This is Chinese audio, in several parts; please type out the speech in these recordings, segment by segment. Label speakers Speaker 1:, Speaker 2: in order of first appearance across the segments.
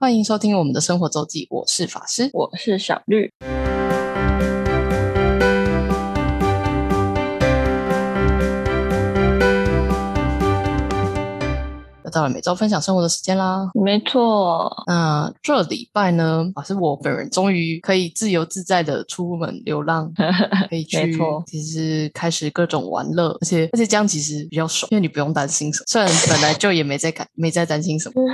Speaker 1: 欢迎收听我们的生活周记，我是法师。
Speaker 2: 我是小绿。
Speaker 1: 又到了每周分享生活的时间啦。
Speaker 2: 没错，
Speaker 1: 那这礼拜呢，法师我本人终于可以自由自在的出门流浪，可以去，其实开始各种玩乐，而且而且这样其实比较爽，因为你不用担心什么。虽然本来就也没在感没在担心什么，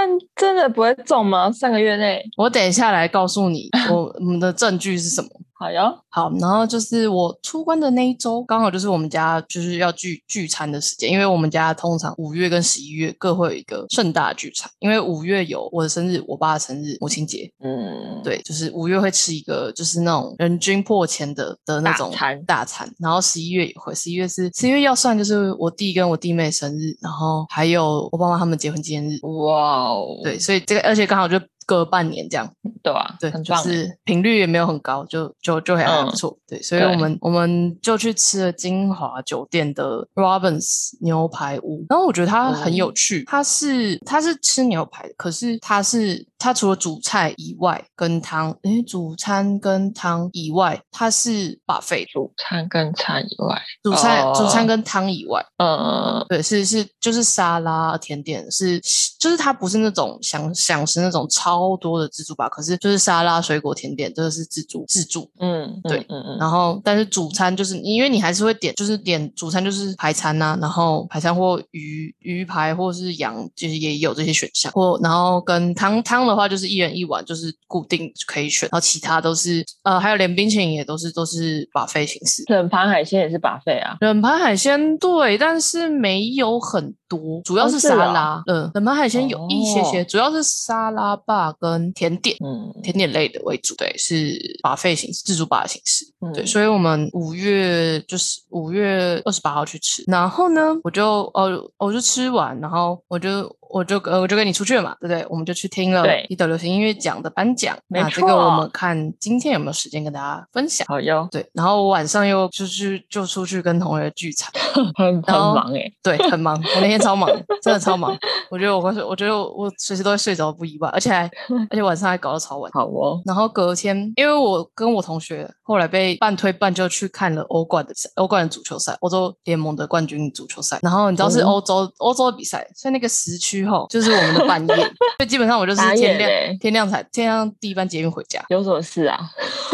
Speaker 2: 但真的不会中吗？三个月内，
Speaker 1: 我等一下来告诉你我我们的证据是什么。
Speaker 2: 好呀。
Speaker 1: 好，然后就是我出关的那一周，刚好就是我们家就是要聚聚餐的时间，因为我们家通常五月跟十一月各会有一个盛大聚餐，因为五月有我的生日、我爸的生日、母亲节，
Speaker 2: 嗯，
Speaker 1: 对，就是五月会吃一个就是那种人均破千的的那种
Speaker 2: 大餐
Speaker 1: 大餐，然后十一月也会，十一月是十一月要算就是我弟跟我弟妹生日，然后还有我爸妈他们结婚纪念日，
Speaker 2: 哇哦，
Speaker 1: 对，所以这个而且刚好就隔半年这样，
Speaker 2: 对啊，
Speaker 1: 对，
Speaker 2: 很棒欸。
Speaker 1: 是频率也没有很高，就就就还还不
Speaker 2: 嗯
Speaker 1: 错。对，所以我们我们就去吃了金华酒店的 Robins 牛排屋，然后我觉得它很有
Speaker 2: 哦。
Speaker 1: 趣，它是它是吃牛排的，可是它是它除了主菜以外跟汤，诶，主餐跟汤以外，它是 buffet
Speaker 2: 主餐跟餐以外，
Speaker 1: 主餐、主餐
Speaker 2: 哦
Speaker 1: 跟汤以外，
Speaker 2: 嗯，
Speaker 1: 对，是是就是沙拉甜点是，就是它不是那种想想吃那种超多的自助吧，可是就是沙拉水果甜点这个是自助自助，
Speaker 2: 嗯，
Speaker 1: 对
Speaker 2: 嗯嗯嗯，
Speaker 1: 然后但是主餐就是因为你还是会点，就是点主餐就是排餐呐、然后排餐或鱼鱼排或是羊，就是也有这些选项，或然后跟汤汤的话就是一人一碗，就是固定可以选，然后其他都是呃还有连冰淇淋也都是都是把费形式。
Speaker 2: 冷盘海鲜也是把费啊。
Speaker 1: 冷盘海鲜对，但是没有很多，主要是沙拉。嗯，冷盘海鲜有一些些，
Speaker 2: 哦
Speaker 1: 主要是沙拉吧跟甜点。
Speaker 2: 嗯，
Speaker 1: 甜点类的为主，对，是把费形式、自助吧的形式，对，
Speaker 2: 嗯
Speaker 1: 所以我们五月就是五月二十八号去吃，然后呢，我就哦，我就吃完，然后我就我就呃我就跟你出去了嘛，对不对？我们就去听了一斗流行音乐奖的颁奖，
Speaker 2: 没
Speaker 1: 那这个我们看今天有没有时间跟大家分享。
Speaker 2: 好哟，
Speaker 1: 对，然后我晚上又就是就出去跟同学聚餐，
Speaker 2: 很很忙哎。
Speaker 1: 对，很忙，我那天超忙，真的超忙。我觉得我会睡，我觉得我随时都会睡着，不意外，而且还 而且晚上还搞到超晚。
Speaker 2: 好哦，
Speaker 1: 然后隔天，因为我跟我同学后来被半推半就去看了欧冠的赛欧冠的足球赛，欧洲联盟的冠军足球赛。然后你知道是
Speaker 2: 哦
Speaker 1: 欧洲、欧洲的比赛，所以那个时区后就是我们的半夜，所以基本上我就是天亮天亮才天亮第一班捷运回家。
Speaker 2: 有什么事啊？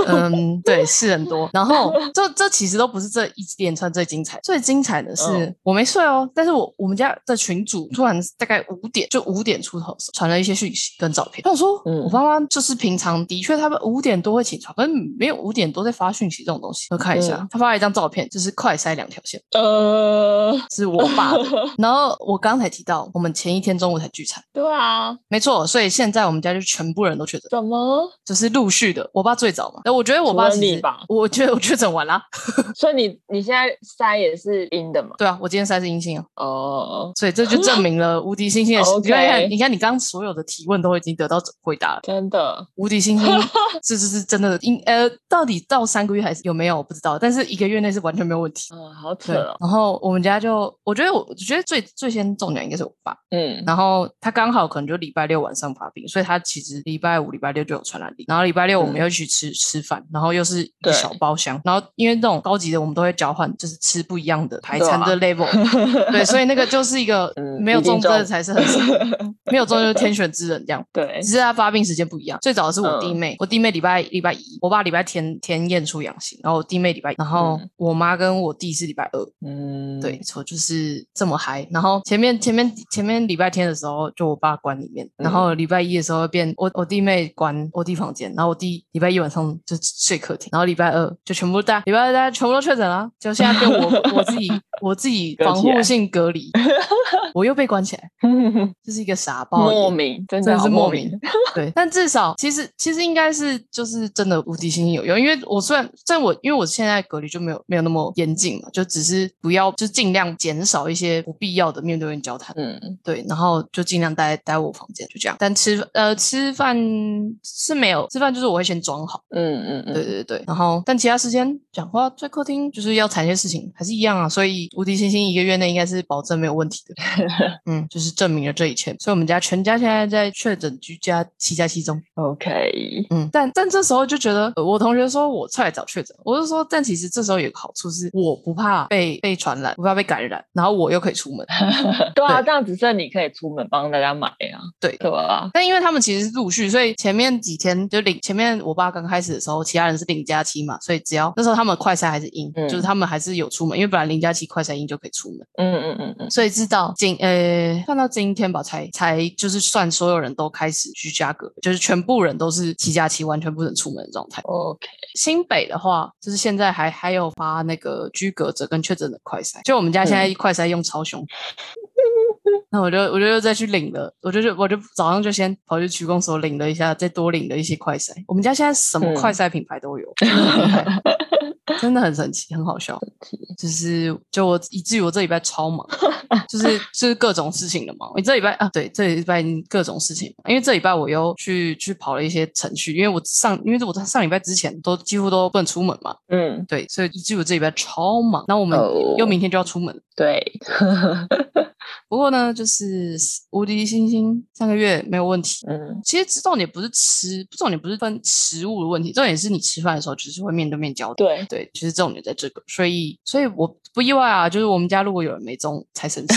Speaker 1: 嗯，对，是很多。然后 这这其实都不是这一连串最精彩，最精彩的是、
Speaker 2: 嗯
Speaker 1: 我没睡哦，但是我我们家的群主突然大概五点就五点出头传了一些讯息跟照片。我说，
Speaker 2: 嗯
Speaker 1: 我爸妈就是平常的确他们五点多会起床，可是没有五点多在发讯息这种东西。我看一下，
Speaker 2: 嗯
Speaker 1: 他发了一张照片，就是快塞两条线，
Speaker 2: 呃，
Speaker 1: 是我爸的。然后我刚才提到，我们前一天中午才聚餐，
Speaker 2: 对啊，
Speaker 1: 没错，所以现在我们家就全部人都确诊。
Speaker 2: 怎么？
Speaker 1: 就是陆续的，我爸最早嘛，但我觉得我爸其实
Speaker 2: 除了你吧，
Speaker 1: 我觉得我确诊完了，
Speaker 2: 所以你你现在筛也是阴的嘛？
Speaker 1: 对啊，我今天筛是阴性啊，
Speaker 2: 哦，
Speaker 1: 所以这就证明了无敌星星的。你看，你看，你看，你刚刚所有的提问都已经得到回答了。
Speaker 2: 真的，
Speaker 1: 无敌星星 是是是真的，应呃，到底到三个月还是有没有我不知道，但是一个月内是完全没有问题。
Speaker 2: 嗯，好扯，哦，
Speaker 1: 然后我们家就，我觉得我我觉得最最先中奖应该是我爸，
Speaker 2: 嗯，
Speaker 1: 然后他刚好可能就礼拜六晚上发病，所以他其实礼拜五、礼拜六就有传染力。然后礼拜六我们
Speaker 2: 嗯
Speaker 1: 又去吃、吃饭，然后又是一
Speaker 2: 个
Speaker 1: 小包厢，然后因为这种高级的我们都会交换，就是吃不一样的排餐的 level，对，所以那个就是一个
Speaker 2: 嗯
Speaker 1: 没有中真的才是很少，没有中就是天选之人这样。
Speaker 2: 对
Speaker 1: 只，是他发病时间不一样，最早的是我弟
Speaker 2: 嗯
Speaker 1: 妹，我弟妹礼拜礼拜一，我爸礼拜天天验出阳性，然后我弟妹礼拜一，然后
Speaker 2: 嗯
Speaker 1: 我妈跟我弟是礼拜二，
Speaker 2: 嗯，
Speaker 1: 对，没错，就是这么嗨。然后前面前面前面礼拜天的时候，就我爸关里面，然后礼拜一的时候变我我弟妹关我弟房间，然后我弟礼拜一晚上就睡客厅，然后礼拜二就全部大礼拜二大家全部都确诊了，就现在变我我自己 我自己防护性隔离，我又被关起来，这是一个傻包。
Speaker 2: 莫名，真
Speaker 1: 真的是莫名，对，但至少其实其实应该是就是真的无敌星星有用，因为我虽然在我因为我现在隔离就没有没有那么严谨嘛，就只是不要就尽量减少一些不必要的面对面交谈，
Speaker 2: 嗯，
Speaker 1: 对，然然后就尽量待待我房间，就这样。但吃呃吃饭是没有吃饭，就是我会先装好，
Speaker 2: 嗯嗯嗯，
Speaker 1: 对对对。然后但其他时间讲话在客厅就是要谈一些事情，还是一样啊。所以无敌星星一个月内应该是保证没有问题的，嗯，就是证明了这一切。所以我们家全家现在在确诊居家七加七中。
Speaker 2: OK，
Speaker 1: 嗯，但但这时候就觉得，呃我同学说我太早确诊，我就说，但其实这时候有个好处是，我不怕被被传染，不怕被感染，然后我又可以出门。
Speaker 2: 对啊，
Speaker 1: 对
Speaker 2: 这样只剩你可以出门帮大家买啊，
Speaker 1: 对
Speaker 2: 对吧？
Speaker 1: 但因为他们其实是陆续，所以前面几天就领前面我爸刚开始的时候，其他人是零加七嘛，所以只要那时候他们快筛还是阴，
Speaker 2: 嗯
Speaker 1: 就是他们还是有出门，因为本来零加七快筛阴就可以出门，
Speaker 2: 嗯嗯嗯嗯，
Speaker 1: 所以知道今呃看到今天吧，才才就是算所有人都开始居家隔，就是全部人都是七加七，完全不能出门的状态。
Speaker 2: OK，
Speaker 1: 新北的话，就是现在还还有发那个居隔者跟确诊的快筛，就我们家现在快筛用超凶。那我就我就又再去领了，我就就我就早上就先跑去区公所领了一下，再多领了一些快筛。我们家现在什么
Speaker 2: 嗯
Speaker 1: 快筛品牌都有，真的很厉害真的很神奇，很好笑。就是就我以至于我这礼拜超忙，就是就是各种事情的忙。你这礼拜啊，对，这礼拜各种事情，因为这礼拜我又去去跑了一些程序，因为我上因为我在上礼拜之前都几乎都不能出门嘛，
Speaker 2: 嗯，
Speaker 1: 对，所以以至于我这礼拜超忙。那我们
Speaker 2: 哦
Speaker 1: 又明天就要出门了。
Speaker 2: 对，
Speaker 1: 不过呢，就是无敌星星上个月没有问题。
Speaker 2: 嗯
Speaker 1: 其实重点不是吃，重点不是分食物的问题，重点是你吃饭的时候就是会面对面交流。
Speaker 2: 对，
Speaker 1: 对，其实重点在这个，所以所以我不意外啊，就是我们家如果有人没中才生气。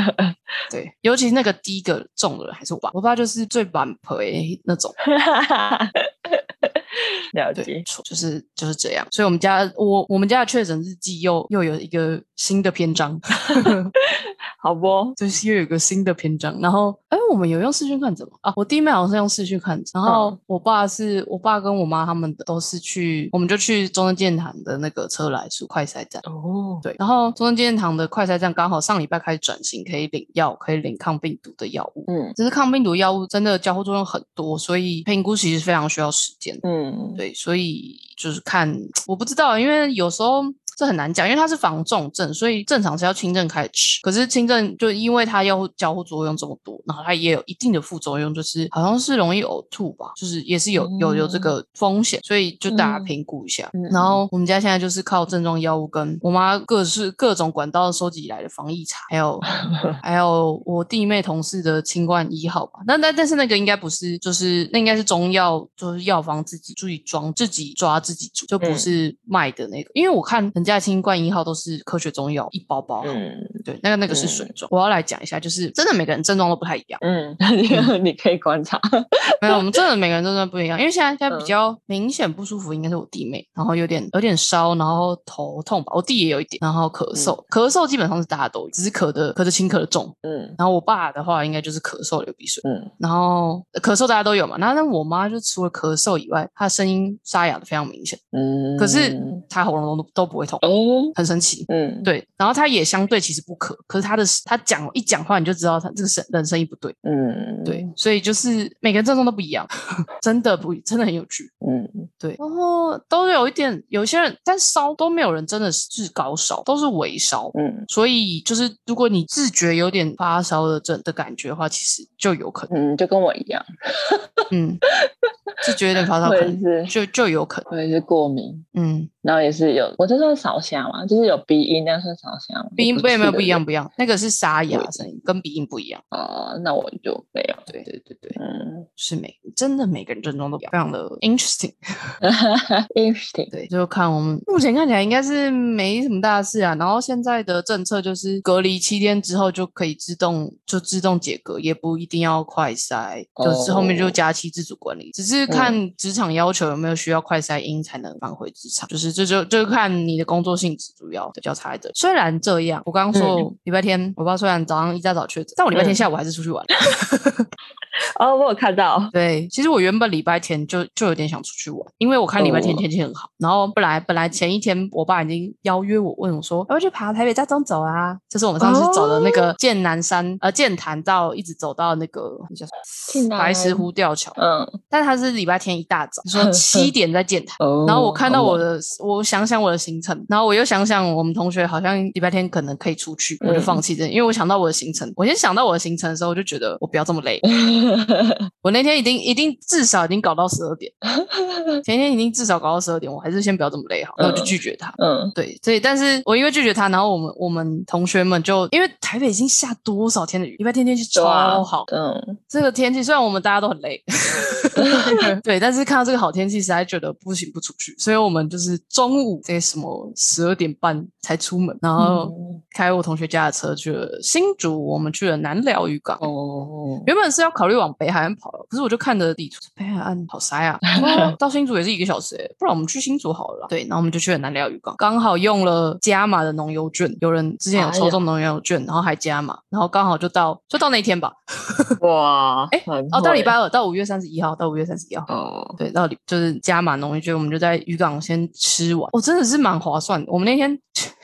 Speaker 1: 对，尤其那个第一个中的人还是我爸，我爸就是最板陪那种。对
Speaker 2: 了解，，
Speaker 1: 就是就是这样。所以我们家我我们家的确诊日记又又有一个新的篇章，
Speaker 2: 好不？
Speaker 1: 就是又有一个新的篇章。然后，哎，我们有用视讯看诊吗？啊，我弟妹好像是用视讯看诊，然后
Speaker 2: 嗯
Speaker 1: 我爸是我爸跟我妈他们都是去，我们就去中正纪念堂的那个车来数快筛站。
Speaker 2: 哦，
Speaker 1: 对，然后中正纪念堂的快筛站刚好上礼拜开始转型，可以领药，可以领抗病毒的药物。
Speaker 2: 嗯
Speaker 1: 只是抗病毒药物真的交互作用很多，所以评估其实非常需要时间。
Speaker 2: 嗯，
Speaker 1: 对，所以就是看，我不知道，因为有时候这很难讲，因为它是防重症，所以正常是要轻症开始吃。可是轻症就因为它要交互作用这么多，然后它也有一定的副作用，就是好像是容易呕吐吧，就是也是有有有这个风险，所以就大家
Speaker 2: 嗯
Speaker 1: 评估一下。
Speaker 2: 嗯
Speaker 1: 然后我们家现在就是靠症状药物跟我妈各式各种管道收集来的防疫茶，还有 还有我弟妹同事的清冠一号吧。那那但是那个应该不是，就是那应该是中药，就是药房自己自己装、自己抓、自己煮，就不
Speaker 2: 嗯
Speaker 1: 是卖的那个。因为我看人家清冠一号都是科学中药一包包，
Speaker 2: 嗯
Speaker 1: 对，那个那个是我要来讲一下，就是真的每个人症状都不太一样。
Speaker 2: 嗯，你可以观察，
Speaker 1: 没有，我们真的每个人症状不一样，因为现在现在比
Speaker 2: 嗯。
Speaker 1: 较明显不舒服，应该是我弟妹，然后有点有点烧，然后头痛吧，我弟也有一点，然后咳嗽，咳嗽基本上是大家都有，只是咳的咳的轻，咳的重。
Speaker 2: 嗯。
Speaker 1: 然后我爸的话，应该就是咳嗽流鼻水，
Speaker 2: 嗯。
Speaker 1: 然后呃咳嗽大家都有嘛。然后那我妈就除了咳嗽以外，她的声音沙哑的非常明显，
Speaker 2: 嗯，
Speaker 1: 可是她喉咙都都不会痛，
Speaker 2: 哦，
Speaker 1: 很神奇。
Speaker 2: 嗯，
Speaker 1: 对，然后她也相对其实不咳，可是她的她讲一讲话你就知道他这个声人声音不对，
Speaker 2: 嗯，
Speaker 1: 对，，所以就是每个人症状都不一样，真的不真的很有趣。
Speaker 2: 嗯。
Speaker 1: 对，然后都有一点，有些人但烧都没有人真的是高烧，都是微烧。
Speaker 2: 嗯。
Speaker 1: 所以就是，如果你自觉有点发烧的症的感觉的话，其实就有可能，
Speaker 2: 嗯，就跟我一样，
Speaker 1: 嗯，自觉有点发烧，可能
Speaker 2: 是，
Speaker 1: 就就有可能，
Speaker 2: 我也是过敏，
Speaker 1: 嗯，
Speaker 2: 然后也是有，我这算扫瞎嘛，就是有鼻音，那算扫瞎吗？
Speaker 1: 鼻音
Speaker 2: 不
Speaker 1: 不没有不一样，不一样，那个是沙哑声音，跟鼻音不一样。
Speaker 2: 哦，那我就没有，
Speaker 1: 对对对对，
Speaker 2: 嗯
Speaker 1: 是每真的每个人症状都非常的 interesting。
Speaker 2: ，interesting，
Speaker 1: 对，就看我们目前看起来应该是没什么大事啊。然后现在的政策就是隔离七天之后就可以自动就自动解隔，也不一定要快筛，就是后面就
Speaker 2: 哦
Speaker 1: 加期自主管理，只是看职场要求有没有需要快筛阴才能返回职场，就是这就就看你的工作性质主要的交叉的。虽然这样，我刚刚说
Speaker 2: 嗯
Speaker 1: 礼拜天，我爸虽然早上一大早确诊，但我礼拜天
Speaker 2: 嗯
Speaker 1: 下午还是出去玩。
Speaker 2: 哦，我有看到，
Speaker 1: 对，其实我原本礼拜天就就有点想出去玩，因为我看礼拜天
Speaker 2: 哦
Speaker 1: 天气很好。然后本来本来前一天我爸已经邀约我，问我说要不要去爬台北大中走啊？就是我们上次走的那个剑南山、呃剑潭到一直走到那个叫什么白石湖吊桥，
Speaker 2: 嗯，
Speaker 1: 但他是礼拜天一大早说 七点在剑潭。
Speaker 2: 哦
Speaker 1: 然后我看到我
Speaker 2: 好
Speaker 1: 的，我想想我的行程，然后我又想想我们同学好像礼拜天可能可以出去，我就
Speaker 2: 嗯
Speaker 1: 放弃这，因为我想到我的行程，我先想到我的行程的时候，我就觉得我不要这么累，我那天一定一定至少已经搞到十二点，前一天已经至少搞到十二点，我还是先不要这么累好，那我就
Speaker 2: 嗯
Speaker 1: 拒绝他。
Speaker 2: 嗯，
Speaker 1: 对，所以但是我因为拒绝他，然后我们我们同学们就因为台北已经下多少天的雨，礼拜天天气超好，
Speaker 2: 嗯，
Speaker 1: 这个天气虽然我们大家都很累，对，但是看到这个好天气，实在觉得不行不出去，所以我们就是中午这什么十二点半才出门，然后
Speaker 2: 嗯。
Speaker 1: 开我同学家的车去了新竹，我们去了南寮渔港。
Speaker 2: 哦，
Speaker 1: 原本是要考虑往北海岸跑，可是我就看着地图，北海岸好塞啊，到新竹也是一个小时诶，不然我们去新竹好了啦。对，然后我们就去了南寮渔港，刚好用了加码的农游券，有人之前有抽中农游券，然后还加码，然后刚好就到就到那天吧，
Speaker 2: 哇，
Speaker 1: 哎
Speaker 2: 很
Speaker 1: 哦，到礼拜二，到五月三十一号，到五月三十一号。
Speaker 2: 哦，
Speaker 1: 对，到礼就是加码农油券，我们就在渔港先吃完，哦，真的是蛮划算的。我们那天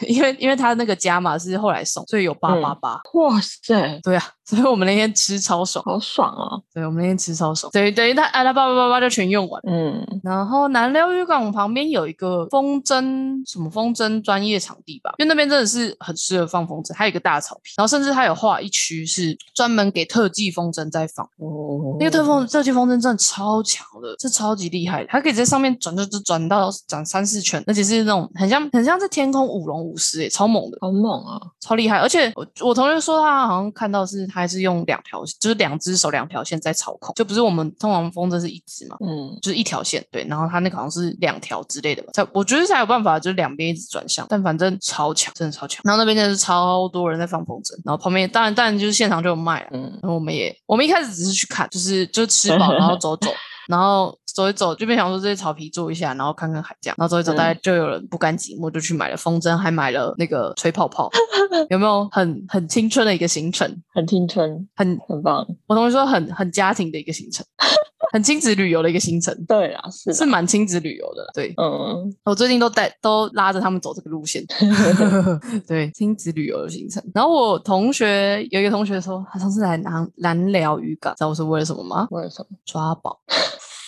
Speaker 1: 因为因为他那个加码是后来送，所以有八八八。
Speaker 2: 哇塞，
Speaker 1: 对啊，所以我们那天吃超爽。
Speaker 2: 好爽哦，
Speaker 1: 对，我们那天吃超爽。对，等于他啊，他八八八八就全用完。
Speaker 2: 嗯，
Speaker 1: 然后南寮渔港旁边有一个风筝什么风筝专业场地吧，因为那边真的是很适合放风筝，还有一个大草坪，然后甚至它有画一区是专门给特技风筝在放。
Speaker 2: 哦，
Speaker 1: 那个特风特技风筝真的超强的，是超级厉害的，它可以在上面转转转转到转三四圈，而且是那种很像很像在天空舞龙舞狮诶，超猛的，
Speaker 2: 好猛啊，
Speaker 1: 超厉害。而且我我同学说他好像看到是他还是用两条，就是两只手两条线在操控，就不是我们通常风筝是一只嘛。
Speaker 2: 嗯，
Speaker 1: 就是一条线，对，然后他那个好像是两条之类的吧，才我觉得才有办法，就是两边一直转向，但反正超强，真的超强。然后那边真的是超多人在放风筝，然后旁边当然当然就是现场就有卖了，
Speaker 2: 嗯，
Speaker 1: 然后我们也，我们一开始只是去看，就是就吃饱，然后走走，然后走一走，就边想说这些草皮坐一下，然后看看海这样，然后走一走，
Speaker 2: 嗯
Speaker 1: 大概就有人不甘寂寞，就去买了风筝，还买了那个吹泡泡，有没有很很青春的一个行程？
Speaker 2: 很青春，
Speaker 1: 很，
Speaker 2: 很棒，
Speaker 1: 我同学说很很家庭的一个行程，很亲子旅游的一个行程，
Speaker 2: 对啊，是
Speaker 1: 是
Speaker 2: 的，
Speaker 1: 蛮亲子旅游的，对。
Speaker 2: 嗯，
Speaker 1: 我最近都带都拉着他们走这个路线，对亲子旅游的行程。然后我同学有一个同学说，他上次来南南寮渔港，知道我是为了什么吗？
Speaker 2: 为什么？
Speaker 1: 抓宝。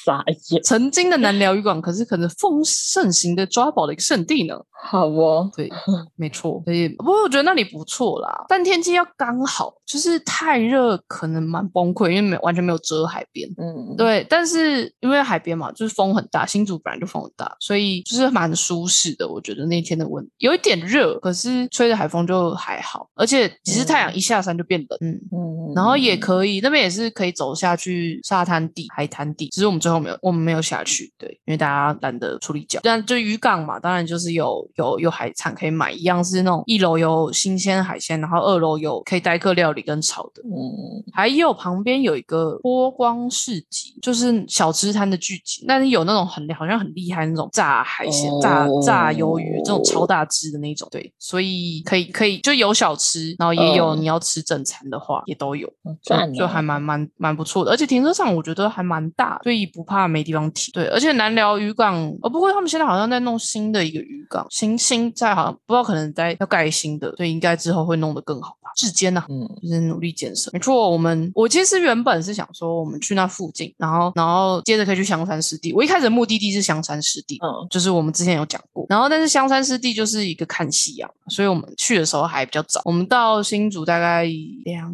Speaker 2: 傻眼，
Speaker 1: 曾经的南寮渔港可是可能风盛行的抓宝的一个圣地呢。
Speaker 2: 好哦，
Speaker 1: 对，没错。所以不过我觉得那里不错啦，但天气要刚好，就是太热可能蛮崩溃，因为没完全没有遮海边。
Speaker 2: 嗯，，
Speaker 1: 对，但是因为海边嘛，就是风很大，新竹本来就风很大，所以就是蛮舒适的。我觉得那天的温有一点热，可是吹着海风就还好，而且其实太阳一下山就变冷，嗯。
Speaker 2: 嗯，
Speaker 1: 然后也可以，那边也是可以走下去沙滩地、海滩地，只是我们最后没有，我们没有下去，对，因为大家懒得处理脚。但就渔港嘛，当然就是有有有海产可以买，一样是那种一楼有新鲜海鲜，然后二楼有可以待客料理跟炒的，
Speaker 2: 嗯，
Speaker 1: 还有旁边有一个波光市集，就是小吃摊的聚集，但是有那种很好像很厉害那种炸海鲜、炸炸鱿鱼这种超大只的那种，对，所以可以可以就有小吃，然后也有
Speaker 2: 嗯。
Speaker 1: 你要吃正餐的话也都有，
Speaker 2: 好
Speaker 1: 就就还蛮蛮蛮不错的，而且停车场我觉得还蛮大，所以不怕没地方停。对，而且南寮渔港，哦，不过他们现在好像在弄新的一个渔港，新新在好像不知道可能在要盖新的，所以应该之后会弄得更好吧。至坚呐、
Speaker 2: 嗯
Speaker 1: 就是努力建设。没错，我们我其实原本是想说，我们去那附近，然后然后接着可以去香山湿地。我一开始的目的地是香山湿地，
Speaker 2: 嗯
Speaker 1: 就是我们之前有讲过。然后但是香山湿地就是一个看夕阳，所以我们去的时候还比较早。我们到新竹大概两。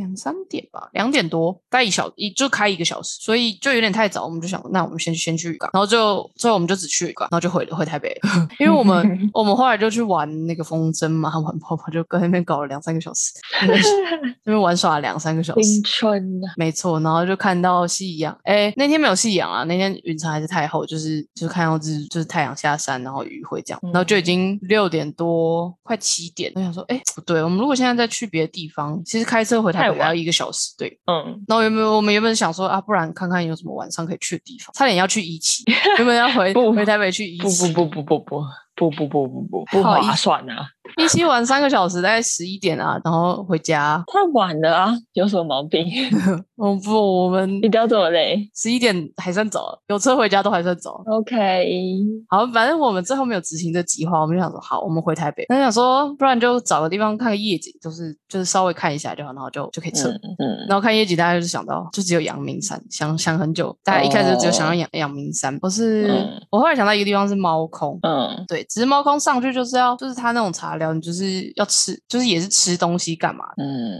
Speaker 1: 两三点吧，两点多，大概一小一就开一个小时，所以就有点太早。我们就想，那我们先先去渔港，然后就最后我们就只去渔港，然后就回回台北，因为我们 我们后来就去玩那个风筝嘛，玩泡泡就跟那边搞了两三个小时，那边玩耍了两三个小时
Speaker 2: 青。春啊，
Speaker 1: 没错，然后就看到夕阳。哎，那天没有夕阳啊，那天云层还是太厚，就是就是看到日就是太阳下山，然后雨会这样，然后就已经六点多，快七点。我想说，哎，不对，我们如果现在再去别的地方，其实开车回台
Speaker 2: 太晚
Speaker 1: 北要一个小时。对，
Speaker 2: 嗯，
Speaker 1: 然后原本我们原本想说啊，不然看看有什么晚上可以去的地方，差点要去一期，原本要回
Speaker 2: 不
Speaker 1: 回台北去一
Speaker 2: 不
Speaker 1: 期。
Speaker 2: 不不不不不不不不不不不
Speaker 1: 好
Speaker 2: 划算啊！
Speaker 1: 一期玩三个小时，大概十一点啊，然后回家。
Speaker 2: 太晚了啊，有什么毛病？
Speaker 1: 哦不，我们
Speaker 2: 你不要这么累
Speaker 1: 十一点还算早，有车回家都还算早。
Speaker 2: ？OK，
Speaker 1: 好，反正我们最后没有执行这计划，我们就想说，好，我们回台北。那想说，不然就找个地方看个夜景，就是就是稍微看一下就好，然后就就可以撤。
Speaker 2: 嗯嗯，
Speaker 1: 然后看夜景，大家就是想到就只有阳明山，想想很久，大家一开始就只有想到阳阳明山。不是、
Speaker 2: 嗯
Speaker 1: 我后来想到一个地方是猫空，
Speaker 2: 嗯
Speaker 1: 对，只是猫空上去就是要就是他那种茶寮，你就是要吃，就是也是吃东西干嘛的。
Speaker 2: 嗯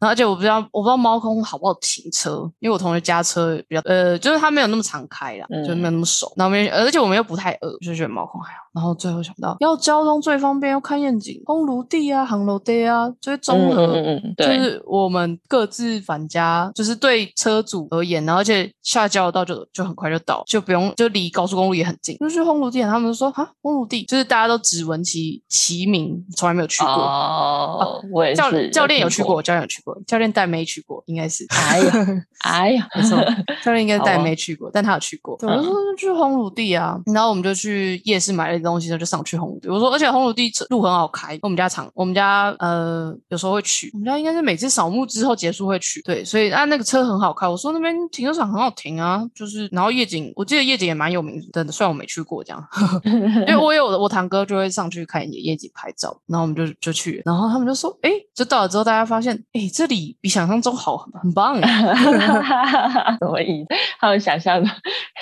Speaker 1: 然后而且我不知道我不知道猫空好不好停车，因为我同学家车比较呃，就是他没有那么常开啦，
Speaker 2: 嗯
Speaker 1: 就没有那么熟。然后没，而且我们又不太饿，就觉得猫空还好。然后最后想到要交通最方便，要看夜景，烘炉地啊、航楼地啊，就是综合。
Speaker 2: 嗯嗯嗯，
Speaker 1: 就，是我们各自返家，就是对车主而言，然后而且下交流道就就很快就到，就不用就离高速公路也很近。就是烘炉地，他们就说啊，烘炉地就是大家都只闻其其名，从来没有去过。
Speaker 2: 哦，我也
Speaker 1: 教
Speaker 2: 是
Speaker 1: 教练有去过，，教练有去过，教练带妹去过，应该是。
Speaker 2: 哎呀 哎呀，
Speaker 1: 没错，教练应该带
Speaker 2: 好啊
Speaker 1: 妹去过，但他有去过。对，我说去烘炉地啊，然后我们就去夜市买了东西，然后就上去烘炉地。我说，而且烘炉地路很好开，我们家常，我们家呃有时候会去，我们家应该是每次扫墓之后结束会去。对，所以啊那个车很好开。我说那边停车场很好停啊，就是然后夜景，我记得夜景也蛮有名的，虽然我没去过这样。因为我有我堂哥就会上去看夜夜景拍照，然后我们就就去，然后他们就说，哎，就到了之后，大家发现，哎，这里比想象中好，很很棒哎。
Speaker 2: 什么意思？他们想象的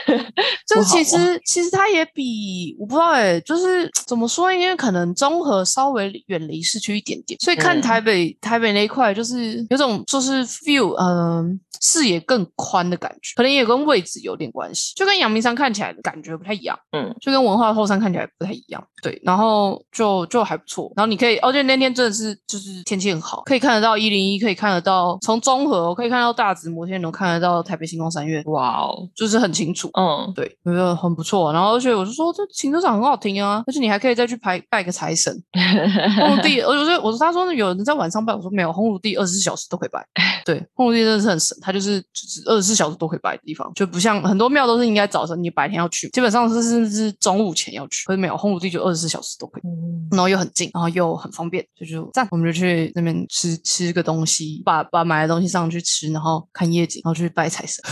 Speaker 1: 就是其实其实它也比我不知道哎、就是怎么说，因为可能综合稍微远离市区一点点，所以看
Speaker 2: 嗯
Speaker 1: 台北、台北那一块就是有种就是 feel，嗯、视野更宽的感觉，可能也跟位置有点关系，就跟阳明山看起来的感觉不太一样。
Speaker 2: 嗯
Speaker 1: 就跟文化后山看起来不太一样，对，然后就就还不错，然后你可以，而且那天真的是就是天气很好，可以看得到一零一，可以看得到从中和，可以看到大直摩天轮，看得到台北星光三月，
Speaker 2: 哇哦，
Speaker 1: 就是很清楚，
Speaker 2: 嗯
Speaker 1: 对，我觉得很不错。然后而且我就说这停车场很好停啊，而且你还可以再去拜拜个财神。红炉地，我就说我说他说有人在晚上拜，我说没有，红炉地二十四小时都可以拜。对，红炉地真的是很神，它就是就是二十四小时都可以拜的地方，就不像很多庙都是应该早晨你白天要去，基本上是是是中午前要去，可是没有红炉地就二十四小时都可以。
Speaker 2: 嗯
Speaker 1: 然后又很近，然后又很方便，就就赞。我们就去那边吃吃个东西，把把买的东西上去吃，然后看夜景，然后去拜财神。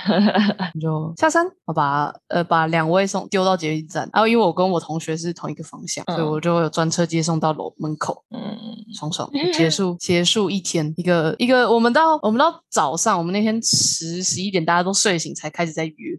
Speaker 1: 你就下山，我把呃把两位送丢到捷运站，然后因为我跟我同学是同一个方向，所以
Speaker 2: 嗯
Speaker 1: 我就有专车接送到楼门口，
Speaker 2: 嗯，
Speaker 1: 爽爽结束 结束一天，一个一个我们到我们到早上，我们那天十十一点大家都睡醒才开始在约，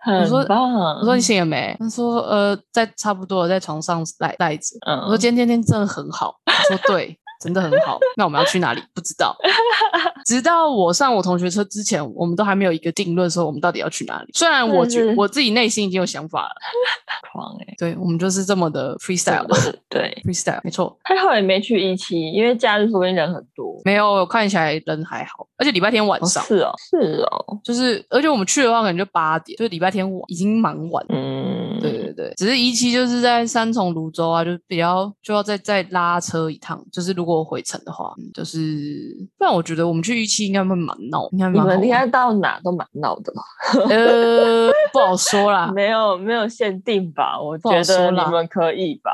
Speaker 2: 很
Speaker 1: 说
Speaker 2: 棒。
Speaker 1: 我说你醒了没？他说呃在差不多了，在床上赖赖着。
Speaker 2: 嗯，
Speaker 1: 我说今天天真的很好，他说对，真的很好。那我们要去哪里？不知道。直到我上我同学车之前，我们都还没有一个定论，说我们到底要去哪里。虽然我觉
Speaker 2: 是
Speaker 1: 我自己内心已经有想法了，
Speaker 2: 狂哎，
Speaker 1: 对我们就是这么的 freestyle
Speaker 2: 对对
Speaker 1: ，freestyle，没错。
Speaker 2: 还好也没去一期，因为假日说不定人很多。
Speaker 1: 没有看起来人还好，而且礼拜天晚
Speaker 2: 哦
Speaker 1: 上。
Speaker 2: 是哦，是哦，
Speaker 1: 就是，而且我们去的话，可能就八点，就是礼拜天晚，已经蛮晚。
Speaker 2: 嗯，
Speaker 1: 对对对，只是一期就是在三重泸州啊，就比较就要再再拉车一趟。就是如果回程的话，嗯就是不然我觉得我们去一期应该会蛮闹，应该
Speaker 2: 你
Speaker 1: 蛮好玩
Speaker 2: 们应该到哪都蛮闹的吧？
Speaker 1: 呃不好说啦，
Speaker 2: 没有没有限定吧？我觉得你们可以吧？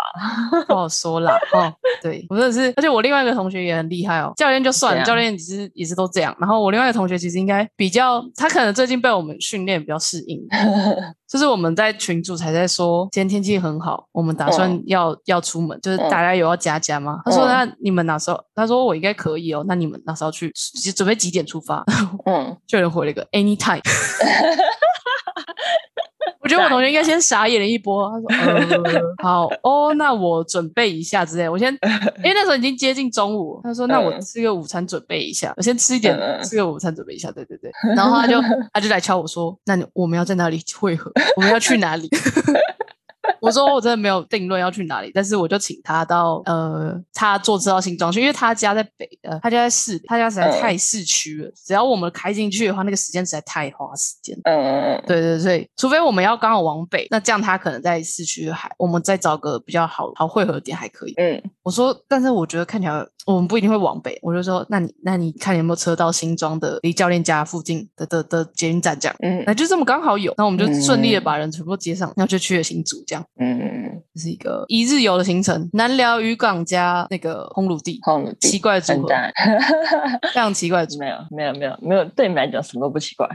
Speaker 1: 不好说啦。哦，对我真的是，而且我另外一个同学也很厉害哦，教练就算了，教练其实也是都这样。然后我另外一个同学其实应该比较，他可能最近被我们训练比较适应，就是我们在群组才在说，今天天气很好，我们打算
Speaker 2: 嗯
Speaker 1: 要、要出门，就是
Speaker 2: 嗯
Speaker 1: 大家有要加加吗？他说
Speaker 2: 嗯
Speaker 1: 那你们哪时候？他说我应该可以哦，那你们哪时候去？准备几点出发？
Speaker 2: 嗯，
Speaker 1: 就有人回了一个 anytime。我觉得我同学应该先傻眼了一波，他说：“呃，好哦，那我准备一下之类。我先，因为那时候已经接近中午，他说：那我
Speaker 2: 嗯
Speaker 1: 吃个午餐准备一下，我先吃一点，吃个午餐准备一下。对对对。然后他就 他就来敲我说：那你我们要在哪里汇合？我们要去哪里？”我说我真的没有定论要去哪里，但是我就请他到呃，他坐车到新庄去，因为他家在北，呃，他家在市，他家实在
Speaker 2: 嗯
Speaker 1: 太市区了。只要我们开进去的话，那个时间实在太花时间。
Speaker 2: 嗯嗯嗯，
Speaker 1: 对对对，除非我们要刚好往北，那这样他可能在市区还，我们再找个比较好好汇合的点还可以。
Speaker 2: 嗯
Speaker 1: 我说，但是我觉得看起来我们不一定会往北，我就说，那你那你看有没有车到新庄的离教练家附近的的的捷运站这样。
Speaker 2: 嗯
Speaker 1: 那就这么刚好有，那我们就顺利的
Speaker 2: 嗯
Speaker 1: 把人全部接上，然后就去了新竹这样。
Speaker 2: 嗯，
Speaker 1: 这是一个一日游的行程，南寮渔港加那个烘炉地，奇怪的组合。非常奇怪的组合，
Speaker 2: 没有没有没有没有，对你们来讲什么都不奇怪，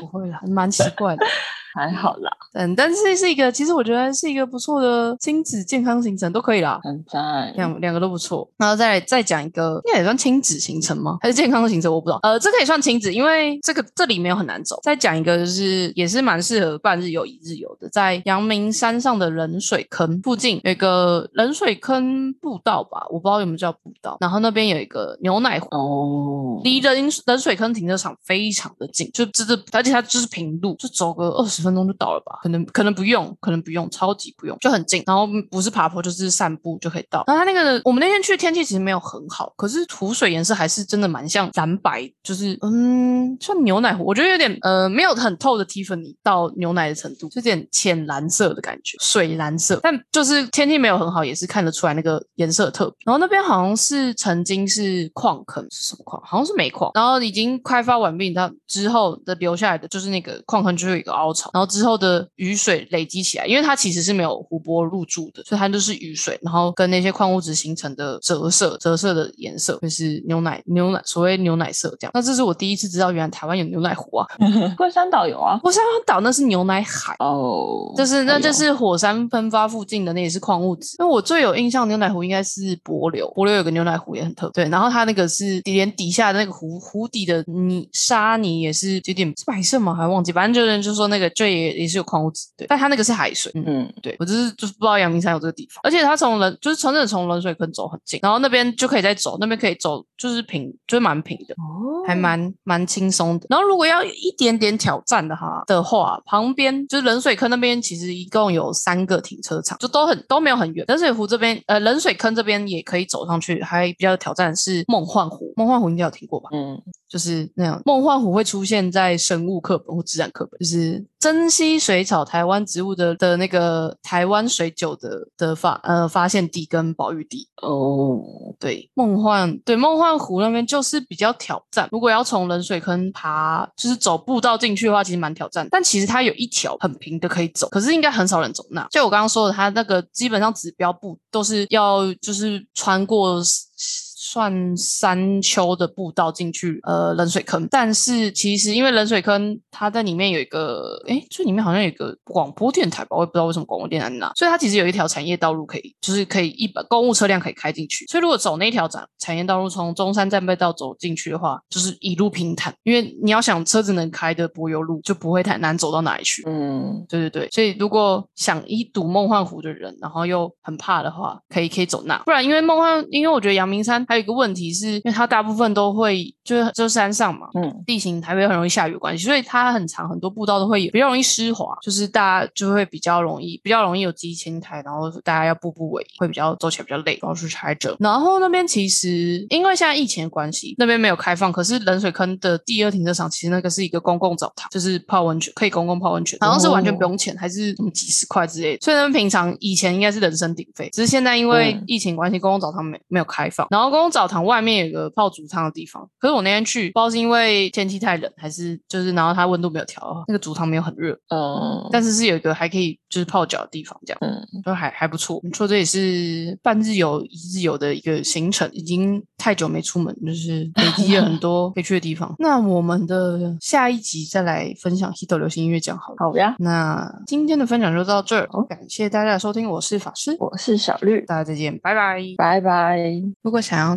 Speaker 1: 不会啦，蛮奇怪的。
Speaker 2: 还好啦，
Speaker 1: 嗯，但是是一个，其实我觉得是一个不错的亲子健康行程，都可以啦。
Speaker 2: 很赞。
Speaker 1: 两两个都不错，然后再再讲一个，应该也算亲子行程吗？还是健康的行程？我不知道。呃，这可以算亲子，因为这个这里没有很难走。再讲一个，就是也是蛮适合半日游、一日游的，在阳明山上的冷水坑附近有一个冷水坑步道吧，我不知道有没有叫步道。然后那边有一个牛奶湖，
Speaker 2: 哦，
Speaker 1: 离冷冷水坑停车场非常的近，就这这，而且它就是平路，就走个二十分钟就到了吧？可能可能不用，可能不用，超级不用，就很近。然后不是爬坡就是散步就可以到。然后它那个我们那天去天气其实没有很好，可是湖水颜色还是真的蛮像蓝白，就是嗯，像牛奶湖，我觉得有点呃没有很透的 Tiffany 到牛奶的程度，就有点浅蓝色的感觉，水蓝色。但就是天气没有很好，也是看得出来那个颜色特别。然后那边好像是曾经是矿坑，是什么矿？好像是煤矿。然后已经开发完毕，它之后的留下来的就是那个矿坑就是一个凹槽，然后之后的雨水累积起来，因为它其实是没有湖泊入住的，所以它就是雨水，然后跟那些矿物质形成的折射，折射的颜色就是牛奶牛奶所谓牛奶色这样。那这是我第一次知道，原来台湾有牛奶湖啊！
Speaker 2: 龟山岛有啊。
Speaker 1: 龟山岛那是牛奶海。
Speaker 2: 哦，
Speaker 1: 就是那就是火山喷发附近的，那也是矿物质。那我最有印象牛奶湖应该是帛琉，帛琉有个牛奶湖也很特别。对，然后它那个是连底下的那个湖湖底的泥沙泥也是有点是白色吗？还忘记，反正就是就说那个就也也是有矿物质。对，但它那个是海水。
Speaker 2: 嗯，
Speaker 1: 对我就是就是不知道阳明山有这个地方，而且它从冷就是真的从冷水坑走很近，然后那边就可以再走，那边可以走就是平，就是蛮平的。
Speaker 2: 哦
Speaker 1: 还蛮蛮轻松的。然后如果要一点点挑战的哈的话，旁边就是冷水坑那边，其实一共有三个停车场，就都很都没有很远。冷水湖这边，呃，冷水坑这边也可以走上去，还比较有挑战的是梦幻湖。梦幻湖应该有听过吧？
Speaker 2: 嗯，
Speaker 1: 就是那样，梦幻湖会出现在生物课本或自然课本，就是珍稀水草台湾植物的的那个台湾水韭的的发呃发现地跟保育地。
Speaker 2: 哦，
Speaker 1: 对，梦幻对梦幻湖那边就是比较挑战。如果要从冷水坑爬，就是走步道进去的话，其实蛮挑战。但其实它有一条很平的可以走，可是应该很少人走那。就我刚刚说的，它那个基本上指标步都是要就是穿过。算山丘的步道进去，呃，冷水坑。但是其实因为冷水坑它在里面有一个，哎，这里面好像有一个广播电台吧，我也不知道为什么广播电台在那，所以它其实有一条产业道路可以，就是可以一般公务车辆可以开进去。所以如果走那条产产业道路，从中山站背道走进去的话，就是一路平坦，因为你要想车子能开的柏油路，就不会太难走到哪里去。
Speaker 2: 嗯，
Speaker 1: 对对对，所以如果想一睹梦幻湖的人，然后又很怕的话，可以可以走那。不然因为梦幻，因为我觉得阳明山还有一个问题是，因为它大部分都会就是就是山上嘛，
Speaker 2: 嗯，
Speaker 1: 地形台北很容易下雨的关系，所以它很长，很多步道都会有比较容易湿滑，就是大家就会比较容易比较容易有积青苔，然后大家要步步为营，会比较走起来比较累，然后去踩着。然后那边其实因为现在疫情的关系，那边没有开放，可是冷水坑的第二停车场其实那个是一个公共澡堂，就是泡温泉可以公共泡温泉，好像是完全不用钱，还是什么几十块之类的。所以他们平常以前应该是人声鼎沸，只是现在因为
Speaker 2: 嗯
Speaker 1: 疫情关系，公共澡堂没没有开放。然后公共澡堂外面有个泡竹汤的地方，可是我那天去，不知道是因为天气太冷，还是就是然后它温度没有调，那个竹汤没有很热，
Speaker 2: 嗯，
Speaker 1: 但是是有一个还可以就是泡脚的地方，这样。
Speaker 2: 嗯，
Speaker 1: 就还还不错。没错，这也是半日游、一日游的一个行程，已经太久没出门，就是累积了很多可以去的地方。那我们的下一集再来分享《h i t 流行音乐奖》好了。
Speaker 2: 好呀，
Speaker 1: 那今天的分享就到这儿
Speaker 2: 好，
Speaker 1: 感谢大家的收听，我是法师，
Speaker 2: 我是小绿，
Speaker 1: 大家再见，拜拜。
Speaker 2: 拜拜。
Speaker 1: 如果想要